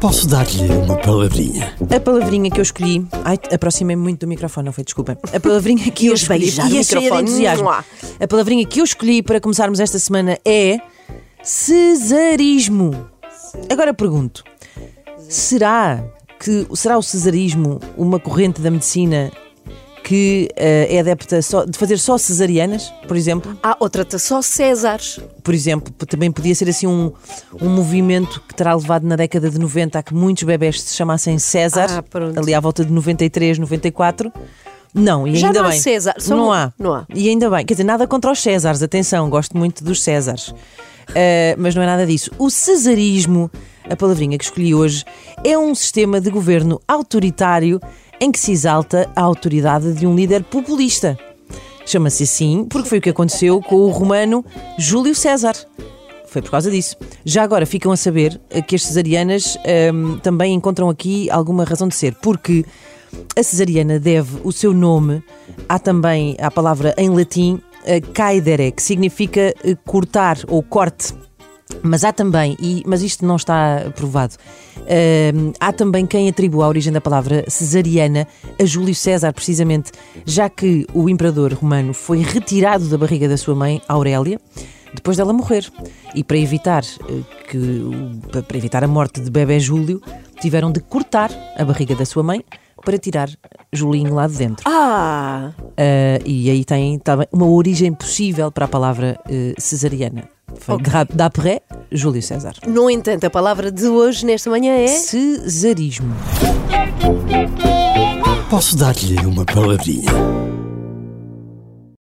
Posso dar-lhe uma palavrinha? A palavrinha que eu escolhi. Ai, aproximei-me muito do microfone, não foi? Desculpem. A palavrinha que eu escolhi. o Ia cheia de microfone. entusiasmo. A palavrinha que eu escolhi para começarmos esta semana é. Cesarismo. Agora pergunto: será que será o cesarismo uma corrente da medicina que eh, é adepta só, de fazer só cesarianas, por exemplo? Há outra só Césares. por exemplo, também podia ser assim um, um movimento que terá levado na década de 90 a que muitos bebés se chamassem César, Ah, ali à volta de 93, 94. Não, e Já ainda não há bem. César, só não um- há. não há. E ainda bem. Quer dizer, nada contra os Césares, atenção, gosto muito dos Césares. Ah, mas não é nada disso. O cesarismo, a palavrinha que escolhi hoje, é um sistema de governo autoritário em que se exalta a autoridade de um líder populista. Chama-se assim porque foi o que aconteceu com o romano Júlio César. Foi por causa disso. Já agora ficam a saber que as cesarianas hum, também encontram aqui alguma razão de ser, porque a cesariana deve o seu nome há também à palavra em latim eh, caedere, que significa eh, cortar ou corte. Mas há também, e, mas isto não está provado, hum, há também quem atribua a origem da palavra cesariana a Júlio César, precisamente, já que o imperador romano foi retirado da barriga da sua mãe, Aurélia, depois dela morrer. E para evitar, eh, que, para evitar a morte de bebê Júlio, tiveram de cortar a barriga da sua mãe para tirar Julinho lá de dentro. Ah, Ah, e aí tem também uma origem possível para a palavra eh, cesariana. Foi d'a- d'après Júlio César. no entanto, a palavra de hoje, nesta manhã, é. Cesarismo. Posso dar-lhe uma palavrinha?